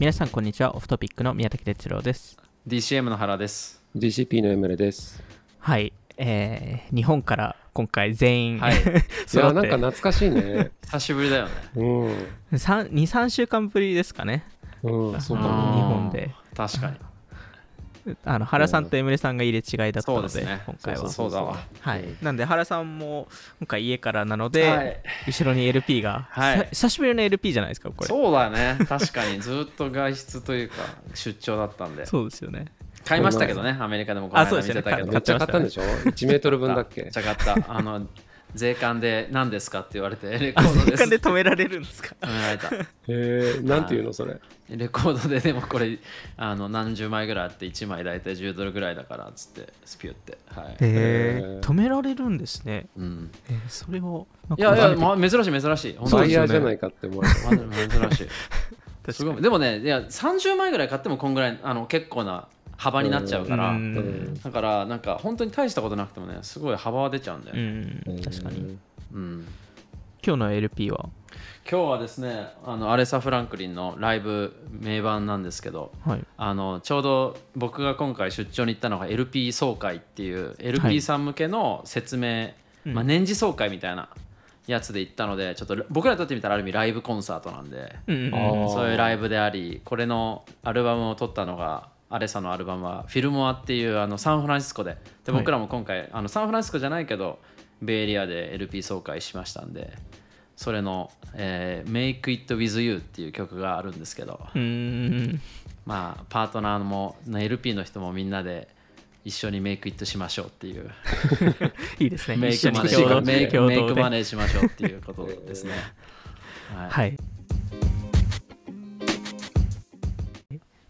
皆さんこんにちはオフトピックの宮崎哲郎です DCM の原です。DCP のエムレです。はいえー、日本から今回全員、はい。いや、なんか懐かしいね。久しぶりだよね。うん。23週間ぶりですかねうん、そうか。日本で確かに。あの原さんとエムレさんが入れ違いだったのでね。今回はそうだわ。はい、なんで原さんも今回家からなので、はい後ろに LP が、はいさ久しぶりの LP じゃないですかこれそうだね。確かに。ずっと外出というか、出張だったんで。そうですよね買いましたけどね、アメリカでもこの間あそうですよね見てたけど。めっちゃ買ったんでしょ ?1 メートル分だっけ？めっちゃ買った。あの、税関で何ですかって言われて、レコードです。あで止められるんですか？止められた。へえ、なんていうのそれ？レコードででもこれあの何十枚ぐらいあって1枚大体10ドルぐらいだからっつってスピュって。はい、え止められるんですね。うん、えーそれをいやいや、まあ、珍しい珍しい。本当に。バイヤーじゃないかって思われた。まあ珍しい。すごい。でもねいや30枚ぐらい買ってもこんぐらいあの結構な幅になっちゃうから、うん。うん。だからなんか本当に大したことなくてもねすごい幅は出ちゃうんだよ。うね、ん。確かに。うん。今日の LP は？今日はですねあのアレサ・フランクリンのライブ名盤なんですけどはい。あのちょうど僕が今回出張に行ったのが LP 総会っていう LP さん向けの説明、まあ、年次総会みたいなやつで行ったのでちょっと僕らにとってみたらある意味ライブコンサートなんで、うんうんそういうライブでありこれのアルバムを撮ったのがアレサのアルバムはフィルモアっていうあのサンフランシスコで。ではい。僕らも今回、あのサンフランシスコじゃないけどベイエリアで LP 総会しましたんでそれの、えー Make It With You っていう曲があるんですけど、まあパートナーも LP の人もみんなで一緒にメイクイットしましょうっていう。いいですね。メイクマネしましょうっていうことですね。はい。はい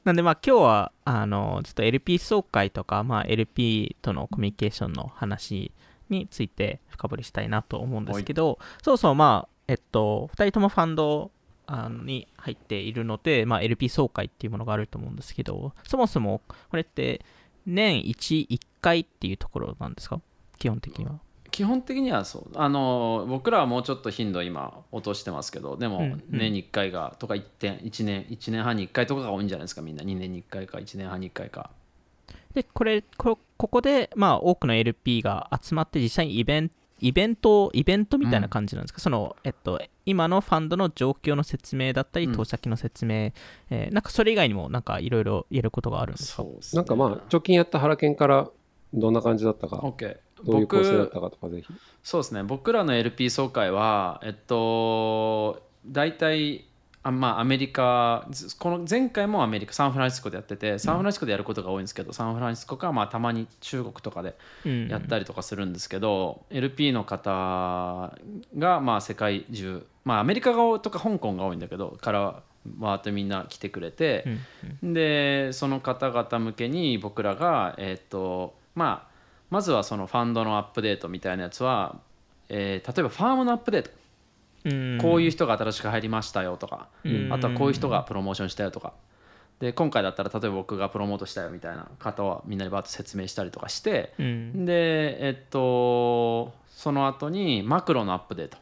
なんでまあ今日はあのちょっと LP 総会とか、まあ、LP とのコミュニケーションの話について深掘りしたいなと思うんですけどそうそうまあえっと2人ともファンドに入っているので、まあ、LP 総会っていうものがあると思うんですけどそもそもこれって年1、1回っていうところなんですか？基本的には。基本的にはそうあの僕らはもうちょっと頻度今落としてますけどでもうんうん。年に1回がとか1点1年1年半に1回とかが多いんじゃないですかみんな。2年に1回か1年半に1回か。で、これ、こここで、まあ、多くの LP が集まって、実際にイベント、イベント、イベントみたいな感じなんですか、その、えっと、今のファンドの状況の説明だったり、うん。投資先の説明、えーなんかそれ以外にも、なんかいろいろ言えることがあるんですか？そうですね。なんかまあ、直近やった原研からどんな感じだったか、OK どういう構成だっ僕たかとかぜひ。そうですね。僕らの LP 総会はえっと大体あまあアメリカずこの前回もアメリカサンフランシスコでやっててサンフランシスコでやることが多いんですけど、サンフランシスコかまあたまに中国とかでうん。やったりとかするんですけど、LP の方がまあ世界中まあアメリカ側とか香港が多いんだけどからわーってみんな来てくれて、でその方々向けに僕らがえっ、とまあまずはそのファンドのアップデートみたいなやつは、えー例えばファームのアップデート、うん。こういう人が新しく入りましたよとか、うん。あとはこういう人がプロモーションしたよとか。で今回だったら例えば僕がプロモートしたよみたいな方はみんなにバーッと説明したりとかして、うん。でえっとその後にマクロのアップデート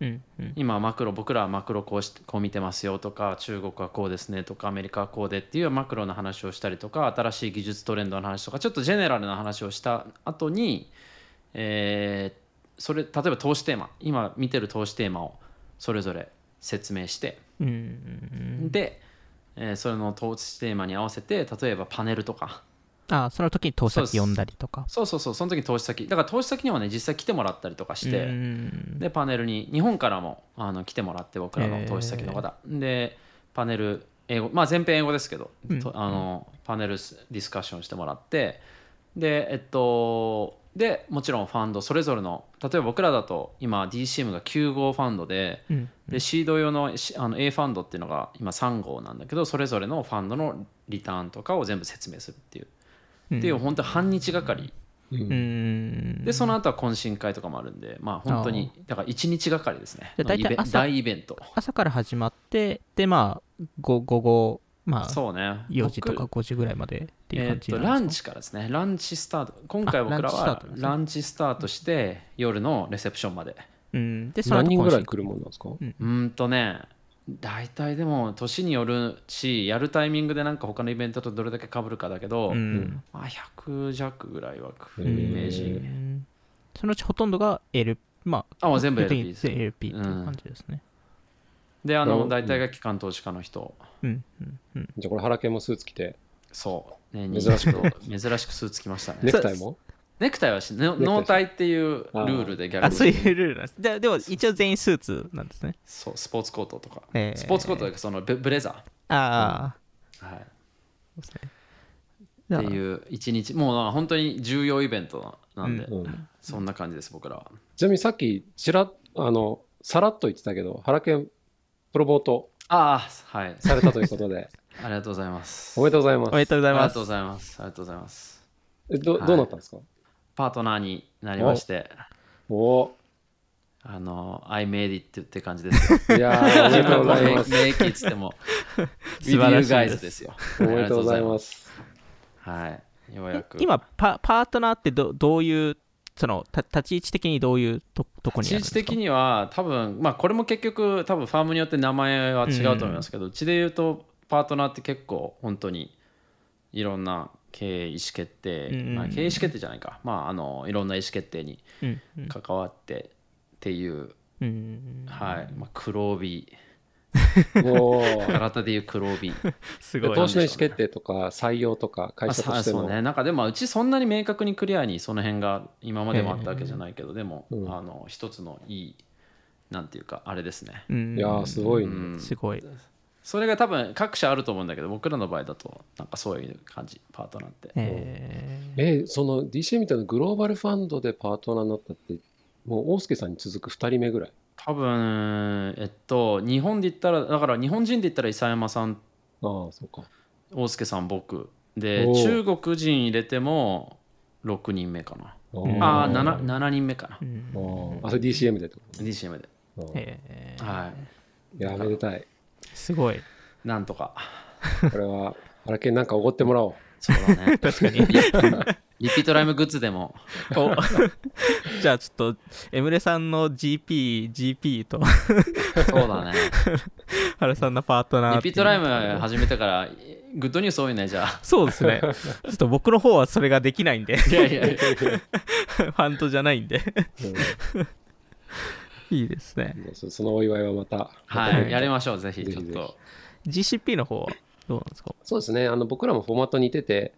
うんうん。今マクロ僕らはマクロこうしこう見てますよとか中国はこうですねとかアメリカはこうでっていうマクロの話をしたりとか新しい技術トレンドの話とかちょっとジェネラルな話をした後に、えーそれ例えば投資テーマ今見てる投資テーマをそれぞれ説明して、うんうんで、えーそれの投資テーマに合わせて例えばパネルとかあその時に投資先読んだりとか。そうそうそうその時に投資先。だから投資先にはね実際来てもらったりとかして、うん。でパネルに日本からもあの来てもらって僕らの投資先の方、でパネル英語まあ全編英語ですけど、とあのパネルスディスカッションしてもらってでえっとでもちろんファンドそれぞれの例えば僕らだと今 DCM が9号ファンドで,、うん。でシード用のしあの A ファンドっていうのが今3号なんだけどそれぞれのファンドのリターンとかを全部説明するっていう、っていう本当半日がかり。うん。でその後は懇親会とかもあるんでまあ本当にだから1日がかりですね。じゃあ大体イ大イベント。朝から始まってでまあ午午後まあそうね。4時とか僕5時ぐらいまでっていうえーっ感じとランなんですか？チからですね。ランチスタート。今回僕らはランチスタートして夜のレセプションまで。うん。でその後何人ぐらい来るもんなんですか？うーんとね大体でも年によるしやるタイミングでなんか他のイベントとどれだけ被るかだけど、うん。まあ、100弱ぐらいは来うるイメーうジ、ん。そのうちほとんどが L まああもう全部 LP 的に LP っていう感じですね。であなるほどの大体が機関投資家の人、うんうんうん。じゃあこれ原研もスーツ着て、そう、ね、珍しく珍しくスーツ着ましたね。ネクタイも？ネクタイはしノネクタイノータイっていうルールで逆にあそういうルールなんです。じゃあでも一応全員スーツなんですね。そうスポーツコートとか、えースポーツコートというかそのブブレザああ、ー、はい、そうですねじゃあ。っていう一日もう本当に重要イベントなんで、うん。そんな感じです僕らは。ちなみにさっきちらっあのさらっと言ってたけど原研プロモートああはい。されたということで。ありがとうございます。おめでとうございます。おめでとうございます。ありがとうございます。ありがとうございます。えどはい。どうなったんですか、パートナーになりましてお。お。あの I made it って感じですよ。いやーおめでとうございます。名機っつっても 素晴らしいです。guys ですよおめでとうございます。はい。ようやく。今パパートナーってどどういうそのた立ち位置的にどういうととこにあるんですか？立ち位置的には多分まあこれも結局多分ファームによって名前は違うと思いますけど、うちで言うとパートナーって結構本当にいろんな経営意思決定、うんうんまあ、経営意思決定じゃないか、まあ、あのいろんな意思決定にうんうん関わってっていう、うんはい。まあ、黒帯。おお体でいう黒帯。すごい。投資の意思決定とか採用とか会社とあしての。そうね。なんかでもうちそんなに明確にクリアにその辺が今までもあったわけじゃないけど、でも、うん。あの一つのいいなんていうかあれですね、うん。いやーすごいね、うん。すごいそれが多分各社あると思うんだけど僕らの場合だとなんかそういう感じパートナーって、えー。えー。その DC みたいなグローバルファンドでパートナーになったってもう大輔さんに続く2人目ぐらい？多分えっと日本で言ったらだから日本人で言ったら伊佐山さんああそうか。大輔さん僕で中国人入れても6人目かな。んああ 7, 7人目かな。うん。あそれ DCM でってこと？DCM で。えー。はいい。やめでたいすごい。なんとか。これは原研なんかおごってもらおう。そうだね。確かに。リピートライムグッズでも。お。じゃあちょっとエムレさんの GP、GP と。そうだね。原さんのパートナーリピートライム始めてからグッドニュース多いねじゃあ。そうですね。ちょっと僕の方はそれができないんで、いやいやいやファンドじゃないんで、う。んいいですね。そそのお祝いはまたはい。やりましょうぜひ。ちょっと。GCP の方はどうなんですか？そうですね。あの僕らもフォーマット似てて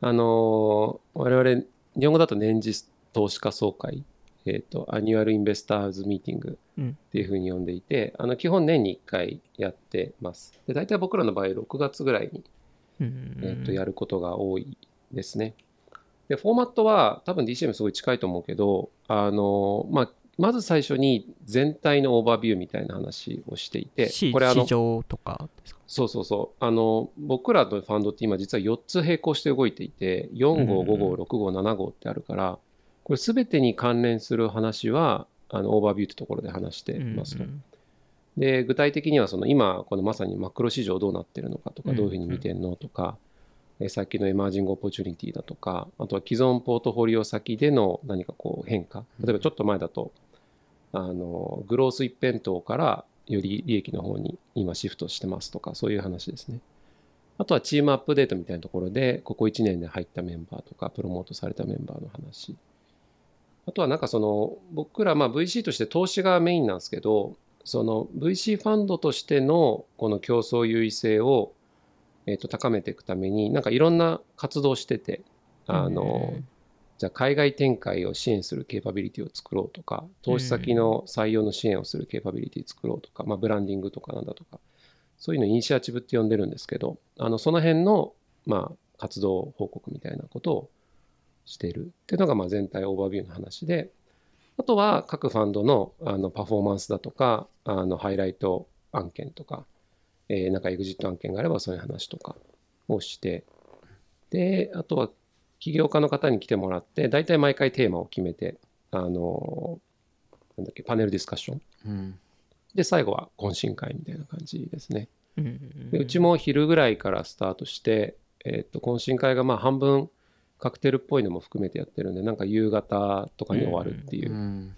あのー我々日本語だと年次投資家総会えっ、と Annual Investors Meeting うん。っていうふうに呼んでいて、あの基本年に1回やってます。で大体僕らの場合6月ぐらいにうん。えっとやることが多いですね。で、フォーマットは多分 DCM すごい近いと思うけど、あの、まあ、まず最初に全体のオーバービューみたいな話をしていて、市これあの市、場とか？ですかそうそうそう、あの、僕らのファンドって今実は4つ並行して動いていて、4号、5号、6号、7号ってあるから、これ全てに関連する話は、あの、オーバービューってところで話してますと。うんで具体的にはその今このまさにマクロ市場どうなってるのかとかうんどういうふうに見てるのとか、えーさっきの emerging opportunity だとかあとは既存ポートフォリオ先での何かこう変化。例えばちょっと前だとあのグロース一辺倒からより利益の方に今シフトしてますとかそういう話ですね。あとは team update みたいなところでここ1年で入ったメンバーとか promote されたメンバーの話。あとはなんかその僕らまあ VC として投資がメインなんですけどその VC ファンドとしてのこの競争優位性を、え、と高めていくためになんかいろんな活動しててあの、じゃあ海外展開を支援するケーパビリティを作ろうとか投資先の採用の支援をするケーパビリティ作ろうとか、まあ、ブランディングとかなんだとかそういうのをイニシアチブって呼んでるんですけどあのその辺の、まあ、活動報告みたいなことをしている。っていうのがまあ全体オーバービューの話であとは各ファンドのあのパフォーマンスだとかあのハイライト案件とか、えーなんかエグジット案件があればそういう話とかをしてであとは起業家の方に来てもらって大体毎回テーマを決めてあのなんだっけパネルディスカッション。うん。で最後は懇親会みたいな感じですね。うんでうちも昼ぐらいからスタートして、えー、と懇親会がまあ半分カクテルっぽいのも含めてやってるんでなんか夕方とかに終わるっていうう、ん。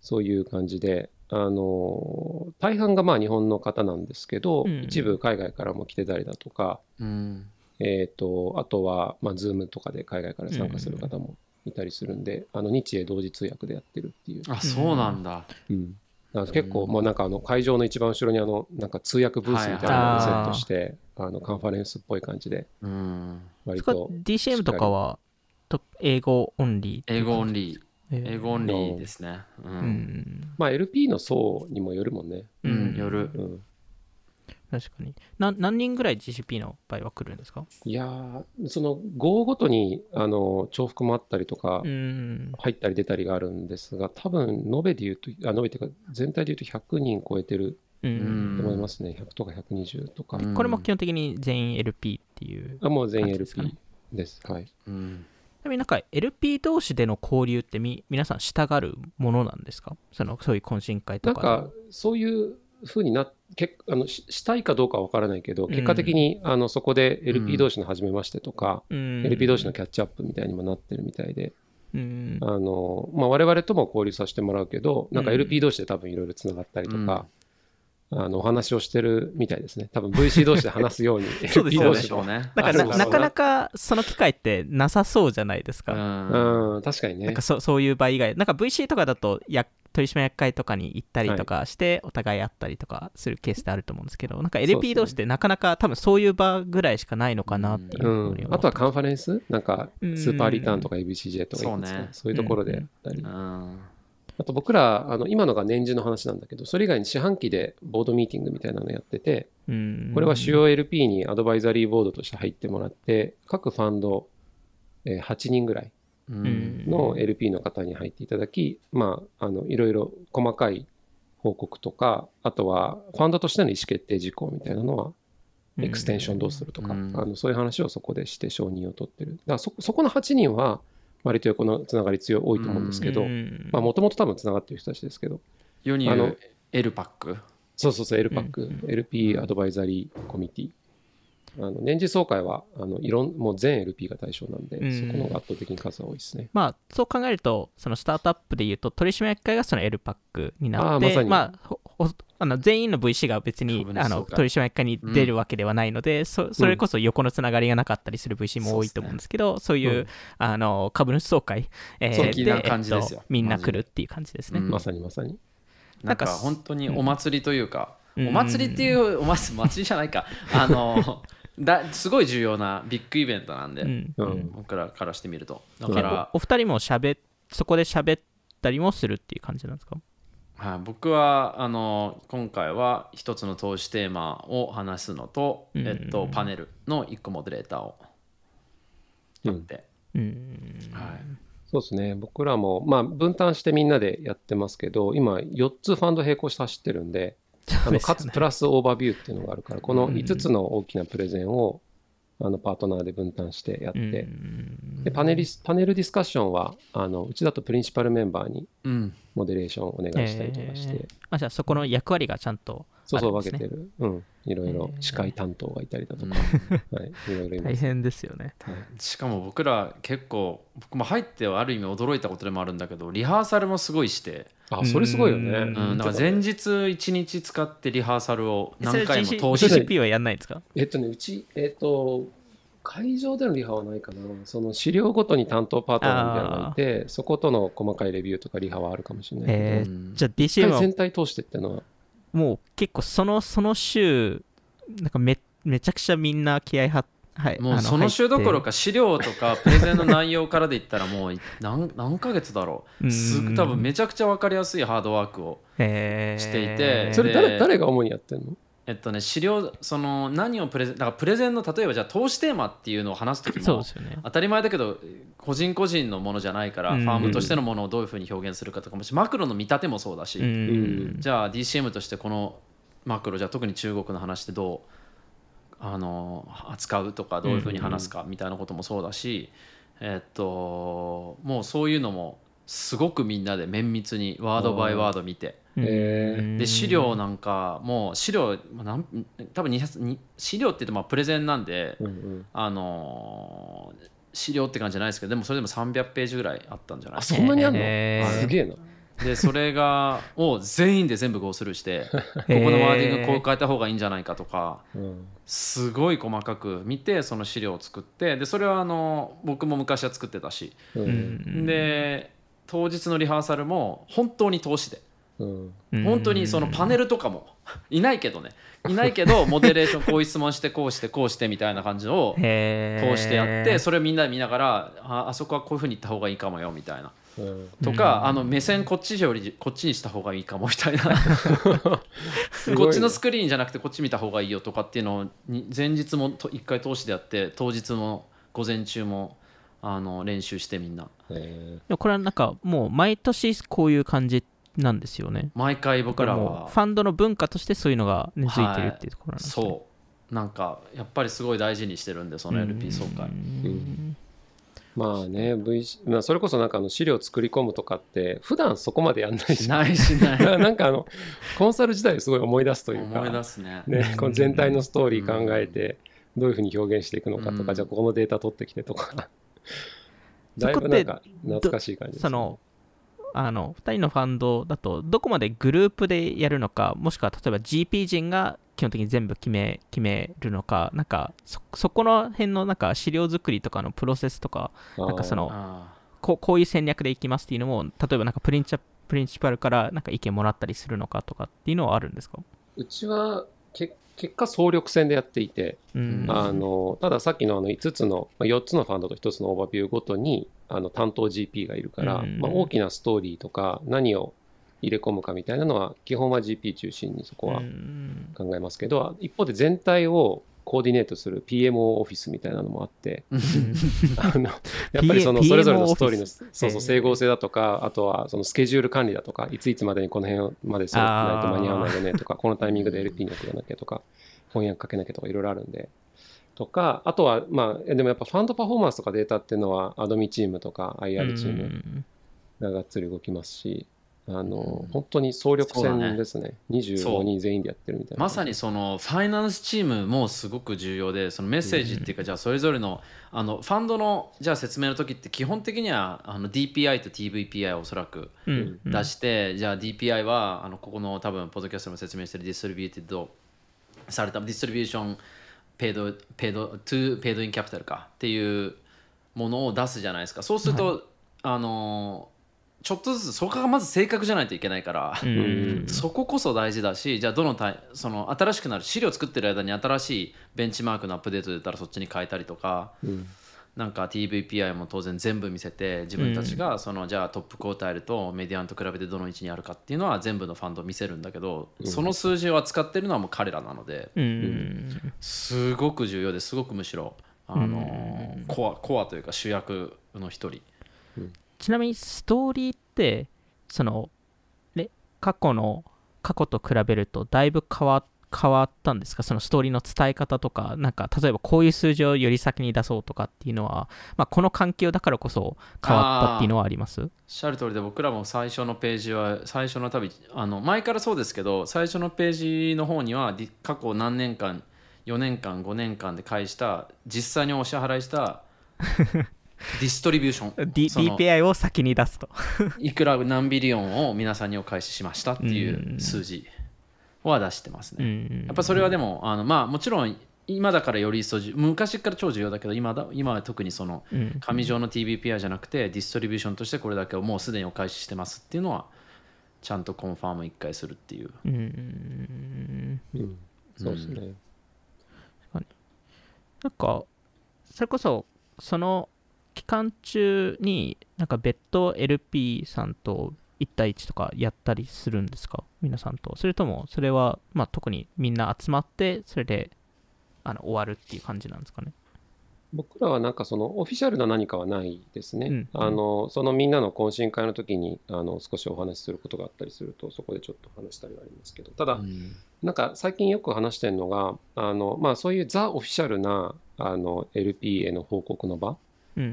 そういう感じで、あの大半がまあ日本の方なんですけど、うん。一部海外からも来てたりだとか、うんえー、とあとは、まあ、Zoom とかで海外から参加する方もいたりするんで、あの日英同時通訳でやってるっていう。あそうなんだ。うん。だから結構、うんもうなんかあの会場の一番後ろにあのなんか通訳ブースみたいなのをセットして、あのカンファレンスっぽい感じでうん。割と DCM とかはと英語オンリー英語オンリー。ー。英語オンリーですね。ううんんまあ LP の層にもよるもんね、ううん。ん夜うん、確かに。な何人ぐらい GCP の場合は来るんですか？いやーその号ごとにあの重複もあったりとか、うん入ったり出たりがあるんですが多分延べで言うとあ延べっていうか全体で言うと100人超えてると思いますね、100とか120とか、うん。これも基本的に全員 LP っていうあもう全員 LP ですはい。うん。ちなみになんか LP 同士での交流ってみ皆さんしたがるものなんですか？そのそういう懇親会なんとかで。かそういうふうになけあのししたいかどうかは分からないけど結果的に、あのそこで LP 同士の初めましてとか、うん。LP 同士のキャッチアップみたいにもなってるみたいで、うん。あのまあ、我々とも交流させてもらうけどなんかうん LP 同士で多分いろいろつながったりとか、あのお話をしてるみたいですね。多分 VC 同士で話すように そうですよねうねだからななかなかその機会ってなさそうじゃないですうか、んうん確かにね。なんかそそういう場以外なんか VC とかだとや取締役会とかに行ったりとかして、お互い会ったりとかするケースってあると思うんですけどなんか LP ね。同士ってなかなか多分そういう場ぐらいしかないのかなっていううん。あとはカンファレンス？なんかうん。スーパーリターンとか ABCJ とかそうね。そういうところでやったり、うんあと僕らあの今のが年次の話なんだけどそれ以外に四半期でボードミーティングみたいなのやっててうん。これは主要 LP にアドバイザリーボードとして入ってもらって各ファンドえー8人ぐらいうん。の LP の方に入っていただき、まあ、あのいろいろ細かい報告とかあとはファンドとしての意思決定事項みたいなのはエクステンションどうするとか、うん。あのそういう話をそこでして承認を取ってる。だからそそこの8人は割と横のつながり強い多いと思うんですけどうん。もともと多分つながってる人たちですけどあの世に言う L パック。そうそうそう LPAC、うん。LP アドバイザリーコミュニティあの年次総会はあのいろんもう全 LP が対象なんで、うん。そこの方が圧倒的に数が多いですね。まあそう考えるとそのスタートアップでいうと取締役会がその L パックになってあーまさに。まあほほあの全員の VC が別にあの取締役会に出るわけではないので、そそれこそ横のつながりがなかったりする VC も多いと思うんですけどそういう、うんあの株主総会、えーですよ。えっとみんな来るっていう感じですね。うんまさにまさに。なんかなんか本当にお祭りというか、うん。お祭りっていうお祭り 祭りじゃないか。あのだすごい重要なビッグイベントなんで、うん。うん。僕らからしてみると。だえから、おお二人もしゃべそこで喋ったりもするっていう感じなんですか？はい、僕はあの今回は一つの投資テーマを話すのと、うん。えっと、パネルの一個モデレーターをやって、うん。はい、そうですね。僕らも、まあ、分担してみんなでやってますけど、今、4つファンド並行して走ってるんで、あのかつプラスオーバービューっていうのがあるから、この5つの大きなプレゼンをあのパートナーで分担してやって、うん。でパネリスパネルディスカッションはあのうちだとプリンシパルメンバーにうん、モデレーションをお願いしたりとかして、えー。あじゃあそこの役割がちゃんとそうそうあるんですね。分けてる、うん、いろいろえー。司会担当がいたりだとか、はい、いろいろ。大変ですよね。はい。しかも僕ら結構僕も入ってはある意味驚いたことでもあるんだけどリハーサルもすごいして、あそれすごいよね。うん。うん、だから前日1日使ってリハーサルを何回も通して。GCP はやんないんですかえっとね、うち、えっと、会場でのリハはないかな。その資料ごとに担当パートナーみたいなのがいて、そことの細かいレビューとかリハはあるかもしれないけど、えー。うん。じゃあ一 DCM 回は全体通してってのは、もう結構そのその週なんかめめちゃくちゃみんな気合ははい。もうその週どころかか資料とかプレゼンの内容からで言ったらもう何何ヶ月だろう。すうん。多分めちゃくちゃ分かりやすいハードワークをしていてそれ誰で誰が主にやってんの？えっとね資料その何をプレゼンだからプレゼンの例えばじゃあ投資テーマっていうのを話す時もそうですよね。当たり前だけど個人個人のものじゃないからうん。ファームとしてのものをどういうふうに表現するかとかもしマクロの見立てもそうだし、うん。じゃあ DCM としてこのマクロじゃあ特に中国の話でどう？あの扱うとかどういうふうに話すかみたいなこともそうだし、えっともうそういうのもすごくみんなで綿密にワードバイワード見て。で資料なんかもう資料まあなん多分200に資料って言ってまあプレゼンなんで、うんうん。あの資料って感じじゃないですけどでもそれでも300ページぐらいあったんじゃないあそんなにあんの、えー。すげえな。でそれがを全員で全部ゴースルーして ここのワーディングこう変えた方がいいんじゃないかとかうんすごい細かく見てその資料を作ってでそれはあの僕も昔は作ってたし、で当日のリハーサルも本当に通しで。本当にそのパネルとかも いないけどね。いないけど モデレーションこういう質問してこうしてこうしてみたいな感じを通してやってそれをみんなで見ながらああそこはこういうふうに言った方がいいかもよみたいなうん。とか、あの目線こっちよりこっちにした方がいいかもみたいな。こっちのスクリーンじゃなくてこっち見た方がいいよとかっていうのをに前日もと一回通しでやって当日も午前中もあの練習してみんな。これはなんかもう毎年こういう感じなんですよね。毎回僕らもはうファンドの文化としてそういうのが根付いてるっていうところなんですね、そう。なんかやっぱりすごい大事にしてるんでその LP 総会うんまあね、v まあ、それこそなんかあの資料作り込むとかって普段そこまでやんないし。しないしない。なんかあのコンサル自体すごい思い出すというか思い出すね。ね、この全体のストーリー考えてどういうふうに表現していくのかとか、うん。じゃあここのデータ取ってきてとか。だいぶなんか懐かしい感じです、そのあの2人のファンドだとどこまでグループでやるのかもしくは例えば GP 陣が基本的に全部決め決めるのかなんかそそこの辺のなんか資料作りとかのプロセスとかなんかそのあこうこういう戦略でいきますっていうのも例えばなんかプリンチャプリンシパルからなんか意見もらったりするのかとかっていうのはあるんですか？うちはけ結果総力戦でやっていて、うん。あのたださっきのあの5つのまあ4つのファンドと1つのオーバービューごとにあの担当 GP がいるから、うん。まあ、大きなストーリーとか何を入れ込むかみたいなのは基本は GP 中心にそこはうん。考えますけど、一方で全体をコーディネートする PMO オフィスみたいなのもあって、あのやっぱりそのそれぞれのス。トーリーのそうそう整合性だとか、あとはそのスケジュール管理だとか、いついつまでにこの辺まで揃ってないと間に合わないよねとか、このタイミングで LP に送らなきゃとか、翻訳かけなきゃとかいろいろあるんで。とか、あとは、まあ、えでもやっぱファンドパフォーマンスとかデータっていうのは、アドミチームとか IR チームががっつり動きますし、あの、うん。本当に総力戦ですね。そう25人全員でやってるみたいな。まさにそのファイナンスチームもすごく重要でそのメッセージっていうかじゃあそれぞれのあのファンドのじゃあ説明の時って基本的にはあの DPI と TVPI をおそらくうんうん。出して、じゃあ DPI はあのここの多分ポッドキャストでも説明してる distributed された distribution paid paid to paid in capital かっていうものを出すじゃないですか。そうすると、あのちょっとずつそこがまず正確じゃないといけないから、うん。そここそ大事だしじゃあどのタイその新しくなる資料作ってる間に新しいベンチマークのアップデート出たらそっちに変えたりとかうん。なんか TVPI も当然全部見せて自分たちがそのじゃあトップクォータイルとメディアンと比べてどの位置にあるかっていうのは全部のファンドを見せるんだけど、その数字を扱ってるのはもう彼らなのでうん。すごく重要です。ごくむしろあのコアコアというか主役の一人ちなみにストーリーってそのね過去の過去と比べるとだいぶ変わ変わったんですか？そのストーリーの伝え方とかなんか例えばこういう数字をより先に出そうとかっていうのは、まあ、この環境だからこそ変わったっていうのはあります？おっしゃる通りで僕らも最初のページは最初の旅あの前からそうですけど最初のページの方には過去何年間4年間5年間で返した実際にお支払いした ディストリビューション。D その DPI を先に出すと。いくら何ビリオンを皆さんにお返ししましたっていう数字は出してますね。やっぱそれはでもあのまあもちろん今だからより一層重昔から超重要だけど今だ今は特にそのうん。紙上の TVPI じゃなくてディストリビューションとしてこれだけをもうすでにお返ししてますっていうのはちゃんとコンファーム一回するっていう。うん。うん。そうですね。なんかそれこそその期間中になんか別途 LP さんと1対1とかやったりするんですか？皆さんと。それともそれはまあ特にみんな集まってそれであの終わるっていう感じなんですかね？僕らはなんかそのオフィシャルな何かはないですね。うん。あのそのみんなの懇親会の時にあの少しお話しすることがあったりするとそこでちょっと話したりはありますけどただ、うん。なんか最近よく話してるのがあの、まあ、そういうザ・オフィシャルなあの LP への報告の場うん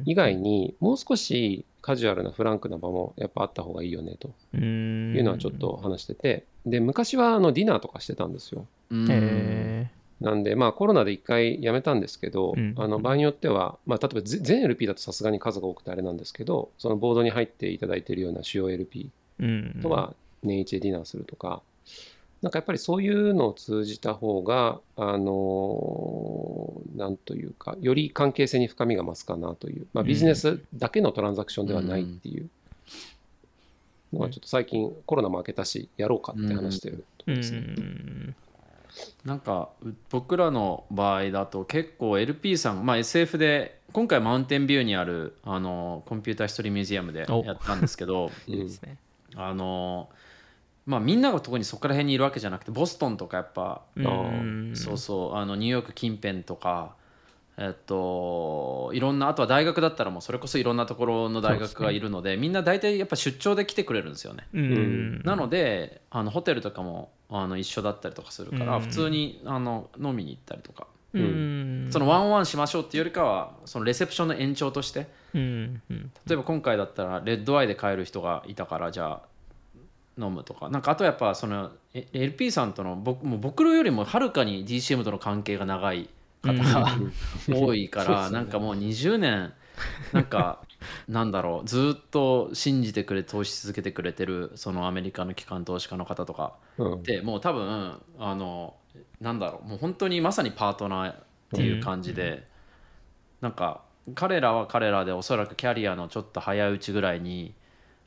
以外にもう少しカジュアルなフランクな場もやっぱあった方がいいよねと。うん。いうのはちょっと話してて。で昔はあのディナーとかしてたんですよ。なんで、まあコロナで一回やめたんですけど、うん。あの場合によっては、まあ例えばぜ全 LP だとさすがに数が多くてあれなんですけど、そのボードに入っていただいているような主要 LP とは年一でディナーするとか、なんかやっぱりそういうのを通じた方が、あのなんというか、より関係性に深みが増すかなという、まあ、ビジネスだけのトランザクションではないっていう。のは、ちょっと最近コロナも明けたし、やろうかって話してるところですね。なんか僕らの場合だと結構 LP さん、まあ、SF で今回マウンテンビューにあるあのコンピューターヒストリーミュージアムでやったんですけどいいですね。あのまあみんなが特にそこら辺にいるわけじゃなくてボストンとかやっぱそうそうあのニューヨーク近辺とかえっといろんなあとは大学だったらもうそれこそいろんなところの大学がいるので、ね、みんな大体やっぱ出張で来てくれるんですよね。なのであのホテルとかもあの一緒だったりとかするから普通にあの飲みに行ったりとか。そのワンワンしましょうっていうよりかはそのレセプションの延長として、例えば今回だったらレッドアイで帰る人がいたからじゃあ飲むとか。なんかあとやっぱその LP さんとの僕も僕よりもはるかに DCM との関係が長い方が多いからなんかもう20年なんか なんだろうずっと信じてくれ投資続けてくれてるそのアメリカの機関投資家の方とかってもう多分あのなんだろうもう本当にまさにパートナーっていう感じでなんか彼らは彼らでおそらくキャリアのちょっと早いうちぐらいに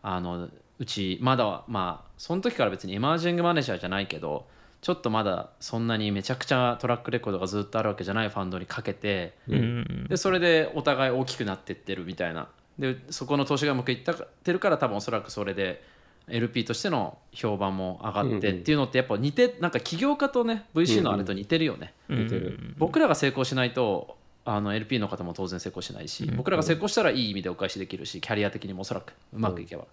あのうちまだまあその時から別にエマージングマネージャーじゃないけどちょっとまだそんなにめちゃくちゃトラックレコードがずっとあるわけじゃないファンドにかけて、うん、でそれでお互い大きくなってってるみたいな。でそこの投資がうまくいってるから多分おそらくそれで LP としての評判も上がってっていうのってやっぱ似てなんか起業家とね VC のあれと似てるよね、似てる僕らが成功しないとあの LP の方も当然成功しないし、僕らが成功したらいい意味でお返しできるしキャリア的にもおそらくうまくいけば、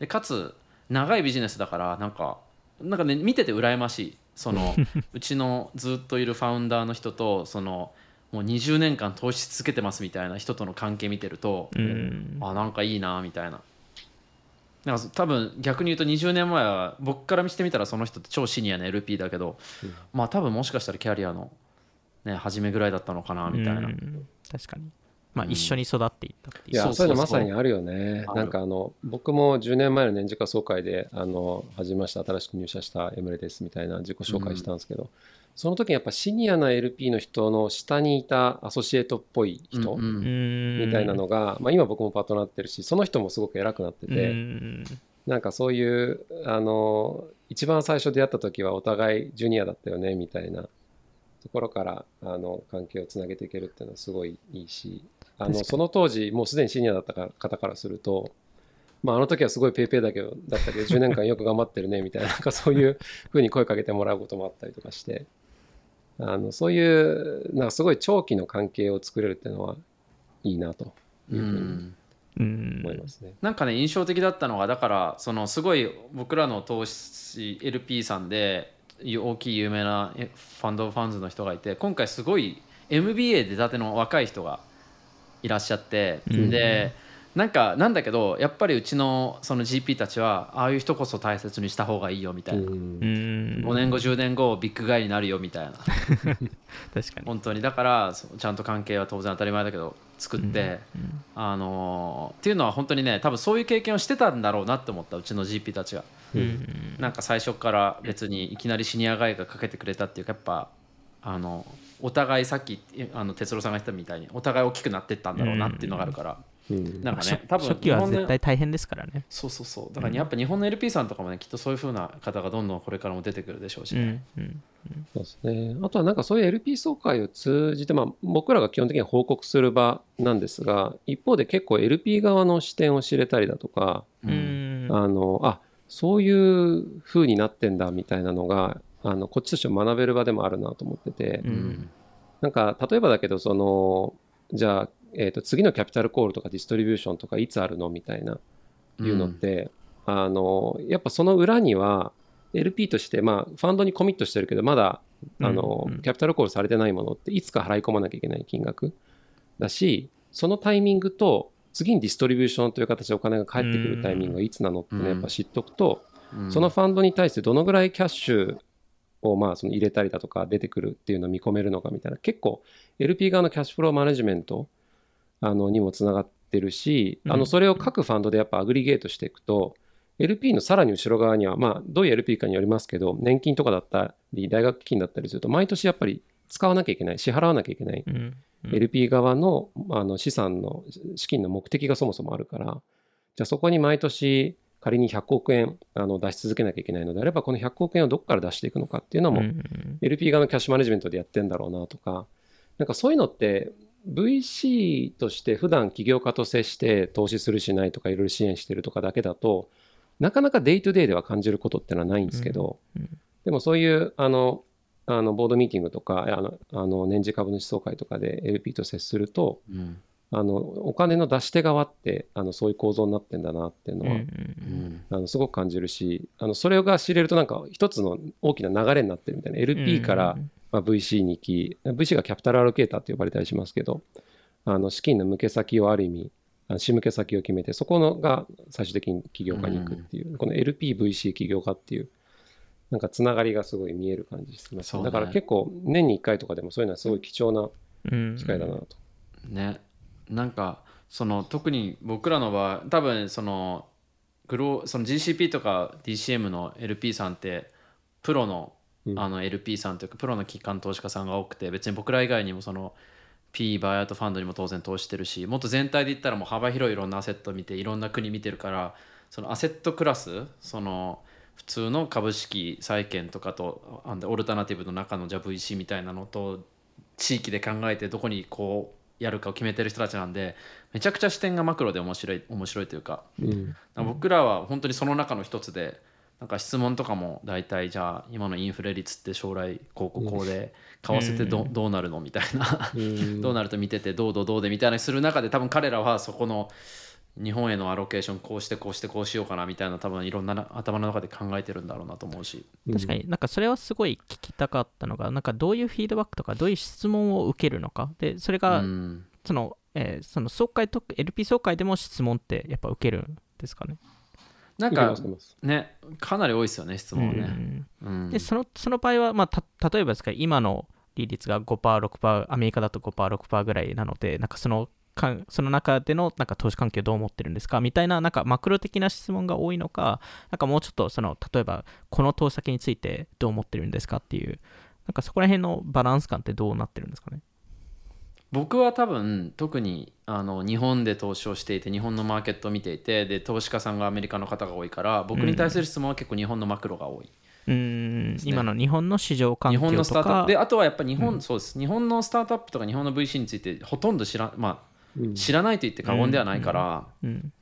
でかつ長いビジネスだからなんかなんかね見てて羨ましい。その うちのずっといるファウンダーの人とそのもう20年間投資し続けてますみたいな人との関係見てると、うん、あなんかいいなみたいな。なんか多分逆に言うと20年前は僕から見てみたらその人って超シニアな LP だけど、うん、まあ多分もしかしたらキャリアの、ね、初めぐらいだったのかなみたいな、うん、確かにまあ、一緒に育っていったっていう、いやそういうのまさにあるよね。なんかあの僕も10年前の年次化総会であの始めました新しく入社したエムレですみたいな自己紹介したんですけど、うん、その時にやっぱシニアな LP の人の下にいたアソシエイトっぽい人みたいなのが、まあ、今僕もパートナーってるしその人もすごく偉くなってて、ん、なんかそういうあの一番最初出会った時はお互いジュニアだったよねみたいなところからあの関係をつなげていけるっていうのはすごいいいしあのその当時もうすでにシニアだった方からすると、まあ、あの時はすごいペーペーだけどだったけど10年間よく頑張ってるねみたいななんかそういうふうに声かけてもらうこともあったりとかして。あのそういうなんかすごい長期の関係を作れるっていうのはいいなというふうに思いますね。なんかね印象的だったのがだからそのすごい僕らの投資 LP さんで大きい有名なファンドファンズの人がいて今回すごい MBA 出たての若い人がいらっしゃって、うん、でなんかなんだけどやっぱりうちのその GP たちはああいう人こそ大切にした方がいいよみたいな、うん、5年後10年後ビッグガイになるよみたいな。確かに。本当に。だからちゃんと関係は当然当たり前だけど作って、うん、あのー、っていうのは本当にね多分そういう経験をしてたんだろうなって思ったうちの GP たちが、うん、なんか最初から別にいきなりシニアガイがかけてくれたっていうかやっぱあのお互いさっきあの哲郎さんが言ったみたいにお互い大きくなってったんだろうなっていうのがあるから、うん、なんかね多分初期は絶対大変ですからね。そうそうそう。だからやっぱ日本の LP さんとかもねきっとそういうふうな方がどんどんこれからも出てくるでしょうしね、うんうんそうですね。あとはなんかそういう LP 総会を通じて、まあ、僕らが基本的には報告する場なんですが一方で結構 LP 側の視点を知れたりだとか、うん、あのあそういうふうになってんだみたいなのがあのこっちとしても学べる場でもあるなと思ってて、うん、なんか例えばだけどそのじゃあ、えー、と次のキャピタルコールとかディストリビューションとかいつあるのみたいないうのって、うん、あのやっぱその裏には LP として、まあ、ファンドにコミットしてるけどまだあの、うん、キャピタルコールされてないものっていつか払い込まなきゃいけない金額だしそのタイミングと次にディストリビューションという形でお金が返ってくるタイミングがいつなのってね、やっぱ知っとくと、そのファンドに対してどのぐらいキャッシュをまあその入れたりだとか出てくるっていうのを見込めるのかみたいな。結構 LP 側のキャッシュフローマネジメントあのにもつながってるし、あのそれを各ファンドでやっぱアグリゲートしていくと LP のさらに後ろ側には、まあ、どういう LP かによりますけど、年金とかだったり、大学金だったりすると、毎年やっぱり使わなきゃいけない、支払わなきゃいけない、うん、LP 側のあの資産の資金の目的がそもそもあるから、じゃあそこに毎年仮に100億円あの出し続けなきゃいけないのであれば、この100億円をどこから出していくのかっていうのも、LP 側のキャッシュマネジメントでやってんだろうなとか、なんかそういうのって VC として普段起業家と接して投資するしないとかいろいろ支援してるとかだけだとなかなか day to day では感じることってのはないんですけど、でもそういうあのあのボードミーティングとかあのあの年次株主総会とかで LP と接すると、うん、あのお金の出し手側ってあのそういう構造になってんだなっていうのは、うんうん、あのすごく感じるしあのそれが知れるとなんか一つの大きな流れになってるみたいな。LP からまあ、VC に行き VC がキャピタルアロケーターって呼ばれたりしますけどあの資金の向け先をある意味仕向け先を決めてそこのが最終的に起業家に行くっていう、うん、この LPVC 起業家っていうなんかつながりがすごい見える感じします、ね、だから結構年に1回とかでもそういうのはすごい貴重な機会だなと。うん、ねなんかその特に僕らの場合多分そのグロその GCP とか DCM の LP さんってプロのあの LP さんというかプロの機関投資家さんが多くて別に僕ら以外にもその P バイアウトファンドにも当然投資してるしもっと全体で言ったらもう幅広いいろんなアセットを見ていろんな国見てるからそのアセットクラスその普通の株式債券とかとオルタナティブの中のじゃ VC みたいなのと地域で考えてどこにこうやるかを決めてる人たちなんでめちゃくちゃ視点がマクロで面白い面白いというか、うん、僕らは本当にその中の一つでなんか質問とかも大体じゃあ今のインフレ率って将来こうこうで為替ってど,、どうなるのみたいな。どうなると見ててどうどうどうでみたいなする中で多分彼らはそこの日本へのアロケーションこうしてこうしてこうしようかなみたいな多分いろんな頭の中で考えてるんだろうなと思うし。確かに。なんかそれはすごい聞きたかったのがなんかどういうフィードバックとかどういう質問を受けるのか。でそれがその、えー、その総会と LP 総会でも質問ってやっぱ受けるんですかね。なんかねかなり多いですよね質問。ね、うん、でそのその場合は、まあ、例えばですか今の利率が 5%6% アメリカだと 5%6% ぐらいなのでなんかそのかその中でのなんか投資環境どう思ってるんですかみたいななんかマクロ的な質問が多いのかなんかもうちょっとその例えばこの投資先についてどう思ってるんですかっていうなんかそこら辺のバランス感ってどうなってるんですかね？僕は多分特にあの日本で投資をしていて日本のマーケットを見ていてで投資家さんがアメリカの方が多いから僕に対する質問は結構日本のマクロが多い。うん、今の日本の市場環境とか。日本のスタートアップ。であとはやっぱり日本、うん、そうです。日本のスタートアップとか日本の VC についてほとんど知ら,、まあ、知らないと言って過言ではないから、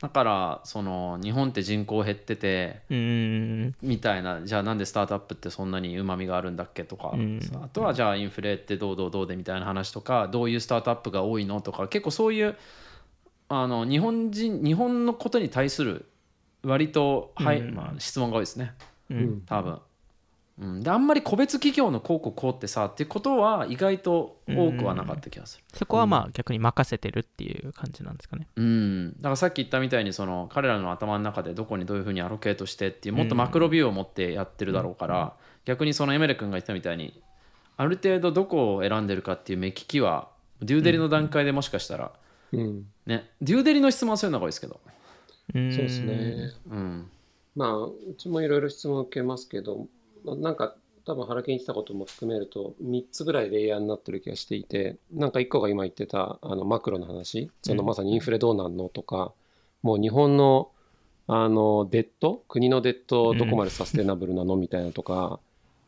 だからその日本って人口減ってて、みたいなじゃあなんでスタートアップってそんなにうまみがあるんだっけとか、あとはじゃあインフレってどうどうどうでみたいな話とかどういうスタートアップが多いのとか結構そういうあの日本人日本のことに対する割と、はいまあ、質問が多いですね、多分。うん、であんまり個別企業のこうこうこうってさっていうことは意外と多くはなかった気がする、そこはまあ逆に任せてるっていう感じなんですかね。うん。だからさっき言ったみたいにその彼らの頭の中でどこにどういうふうにアロケートしてっていうもっとマクロビューを持ってやってるだろうから、逆にそのエメレ君が言ったみたいにある程度どこを選んでるかっていう目利きはデューデリの段階でもしかしたら、うん。ねデューデリの質問はそういうのが多いですけど。そうですね。うん。まあうちもいろいろ質問を受けますけどなんか多分原健言ってたことも含めると3つぐらいレイヤーになってる気がしていてなんか1個が今言ってたあのマクロの話。そのまさにインフレどうなんのとか、もう日本のあのデッド？国のデッドどこまでサステナブルなの？みたいなとか、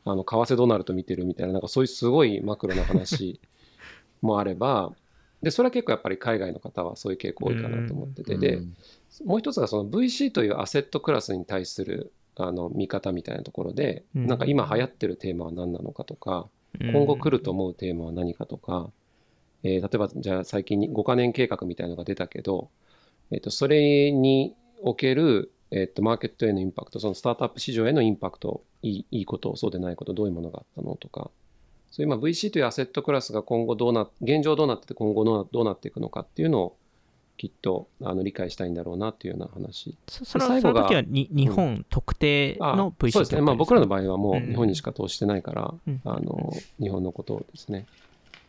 あの為替どうなると見てるみたいななんかそういうすごいマクロな話 もあればでそれは結構やっぱり海外の方はそういう傾向多いかなと思ってて、でもう一つがその VC というアセットクラスに対するあの見方みたいなところで、うん、なんか今流行ってるテーマは何なのかとか、今後来ると思うテーマは何かとか、えー、例えばじゃあ最近に5カ年計画みたいなのが出たけど、えー、とそれにおける、えー、とマーケットへのインパクトそのスタートアップ市場へのインパクトいいいいことそうでないことどういうものがあったのとかそういう今 VC というアセットクラスが今後どうな現状どうなってて今後どうなっていくのかっていうのをきっとあの理解したいんだろうなっていうような話。その最後がその時はに日本特定の VC、うん、そうですね、まあ、僕らの場合はもう日本にしか投資してないから、うん、あの日本のことですね。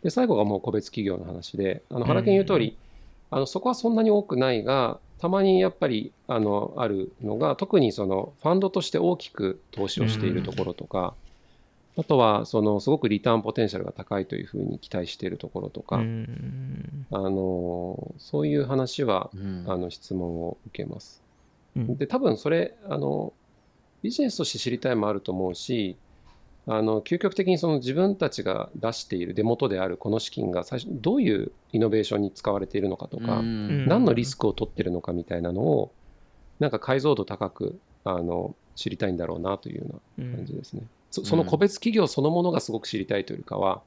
で最後がもう個別企業の話であの原健言う通り、うん、あのそこはそんなに多くないがたまにやっぱりあのあるのが特にそのファンドとして大きく投資をしているところとか、あとはそのすごくリターンポテンシャルが高いというふうに期待しているところとか、あのそういう話は、あの質問を受けます。で多分それあのビジネスとして知りたいもあると思うしあの究極的にその自分たちが出している出元であるこの資金が最初どういうイノベーションに使われているのかとか、何のリスクを取ってるのかみたいなのをなんか解像度高くあの知りたいんだろうなというような感じですね。そその個別企業そのものがすごく知りたいというかは、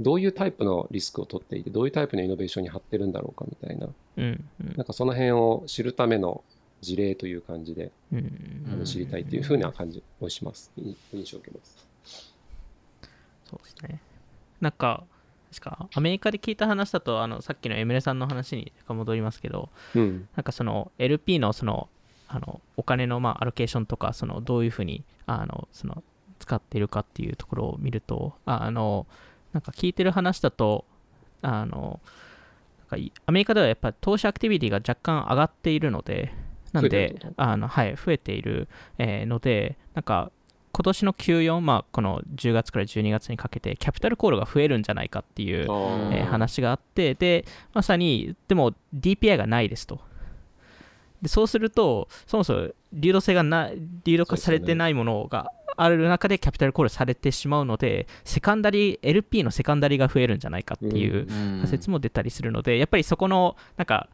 どういうタイプのリスクを取っていて、どういうタイプのイノベーションに張ってるんだろうかみたいな、うんうん、なんかその辺を知るための事例という感じで、うん、あの知りたいというふうな感じをします。印象を受けます。そうですね。なんか、確かアメリカで聞いた話だと、あのさっきのエムレさんの話に戻りますけど、うん、なんかその LP のそのあのお金のまあアロケーションとか、そのどういうふうにあのその使っているかっていうところを見ると、あの、なんか聞いてる話だと、あの、なんかアメリカではやっぱり投資アクティビティが若干上がっているので、なんで、あのはい、増えている、えー、ので、なんか今年の Q4、まあ、この10月から12月にかけて、キャピタルコールが増えるんじゃないかっていう、えー、話があって、で、まさに、でも DPI がないですと。でそうすると、そもそも流動性がな、流動化されてないものがある中でキャピタルコールされてしまうので、セカンダリー、LP のセカンダリーが増えるんじゃないかっていう仮説も出たりするので、やっぱりそこの、なんか、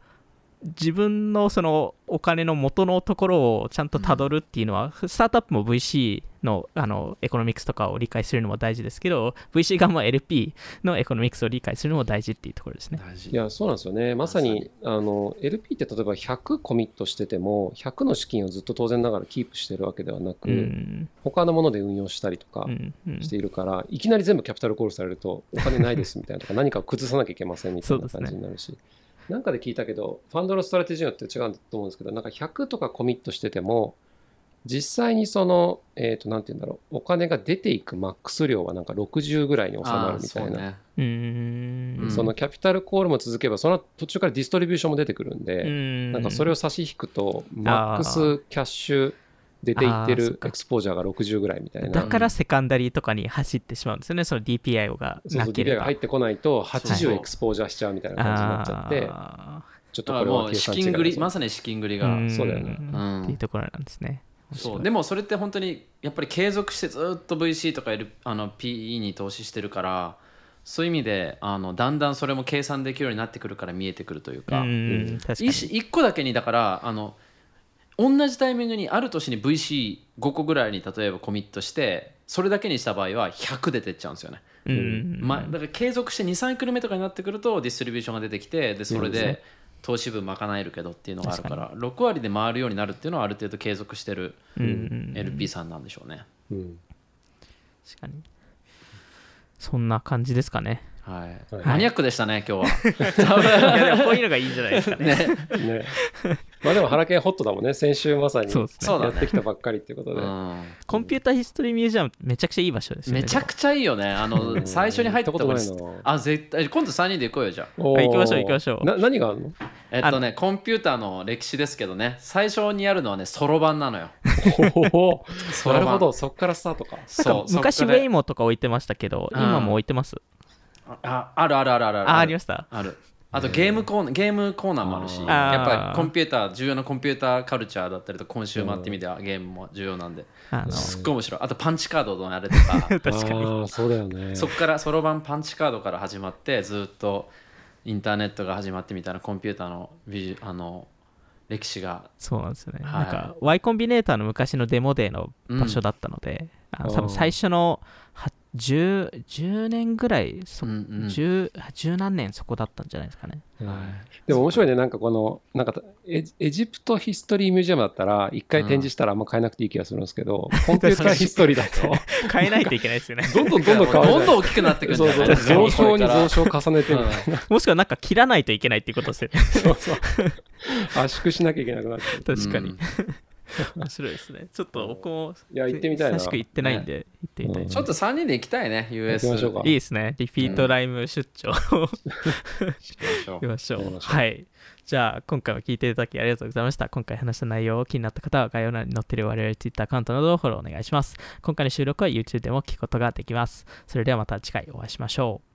自分のそのお金の元のところをちゃんとたどるっていうのは、スタートアップも VC のあのエコノミクスとかを理解するのも大事ですけど、VC 側も LP のエコノミクスを理解するのも大事っていうところですね。いや、そうなんですよね。まさにあの LP って例えば100コミットしてても、100の資金をずっと当然ながらキープしてるわけではなく、うん、他のもので運用したりとかしているから、うんうん、いきなり全部キャピタルコールされると、お金ないですみたいなとか、何かを崩さなきゃいけませんみたいな感じになるし。なんかで聞いたけど、ファンドのストラテジーによって違うと思うんですけど、なんか100とかコミットしてても、実際にその、えっ、ー、と、なんて言うんだろう、お金が出ていくマックス量はなんか60ぐらいに収まるみたいな。そ、ね、そのキャピタルコールも続けば、その途中からディストリビューションも出てくるんで、ん。なんかそれを差し引くと、マックスキャッシュ出ていってるエクスポージャーが60ぐらいみたいな。だからセカンダリーとかに走ってしまうんですよね、その DPI がそうそう、DPI が入ってこないと80エクスポージャーしちゃうみたいな感じになっちゃって、ちょっとこれは資金繰り、まさに資金繰りが。そうだよね、っていうところなんですね。そう。でもそれって本当にやっぱり継続してずっと VC とか L あの PE に投資してるからそういう意味であのだんだんそれも計算できるようになってくるから見えてくるというか。1個だけにだからあの同じタイミングにある年に VC5 個ぐらいに例えばコミットしてそれだけにした場合は100で出ちゃうんですよね。うんまあ、だから継続して2、3クル目とかになってくるとディストリビューションが出てきてでそれで投資分賄えるけどっていうのがあるから6割で回るようになるっていうのはある程度継続してる LP さんなんでしょうね。うん、確かにそんな感じですかね。はい、マニアックでしたね、今日は。いやでもこういうのがいいんじゃないですかね。ねねまあでも、原研ホットだもんね、先週まさにやってきたばっかりっていうことで。コンピューターヒストリーミュージアム、めちゃくちゃいい場所ですね。めちゃくちゃいいよね。あの、最初に入ったことないの。あ、絶対、今度3人で行こうよ、じゃあ。行きましょう、行きましょう。な何があるの？えっとね、コンピューターの歴史ですけどね、最初にやるのはね、そろばんなのよ。なるほど、そこからスタートか。そう、昔、ウェイモとか置いてましたけど、今も置いてます？ああるあるあるある。あありました？ある。あとゲームコーナー、ゲームコーナーもあるし、やっぱりコンピューター、重要なコンピューターカルチャーだったりと、コンシューマーって意味ではゲームも重要なんで、すっごい面白い。あとパンチカードのあれとか、確かに。そうだよね。そこから、そろばんパンチカードから始まって、ずっとインターネットが始まってみたいなコンピューターのビジあの歴史が。そうなんですよね。はい、なんか Y コンビネーターの昔のデモデーの場所だったので、うん、あの多分最初の 10, 10年ぐらいそ、うんうん、10, 10何年そこだったんじゃないですかね、はい、でも面白いねなんかこのなんかエエジプトヒストリーミュージアムだったら一回展示したらあんま変えなくていい気がするんですけど、うん、コンピューターヒストリーだと 変えないといけないですよね。どんどんどんどん変わるどんどん大きくなってくるんじゃない増床に増床重ねてる、もしくはなんか切らないといけないっていうことですよね。そうそう。圧縮しなきゃいけなくなって確かに、面白いですね。ちょっと僕も、いや、行ってみたいな。久しく行ってないんで、行ってみたい、うんちょっと3人で行きたいね、US。行きましょうかいいですね。リピートライム出張、行しましょうきましょう。やりましょうはい。じゃあ、今回も聞いていただきありがとうございました。今回話した内容を気になった方は概要欄に載っている我々 Twitter アカウントなどをフォローお願いします。今回の収録は YouTube でも聞くことができます。それではまた次回お会いしましょう。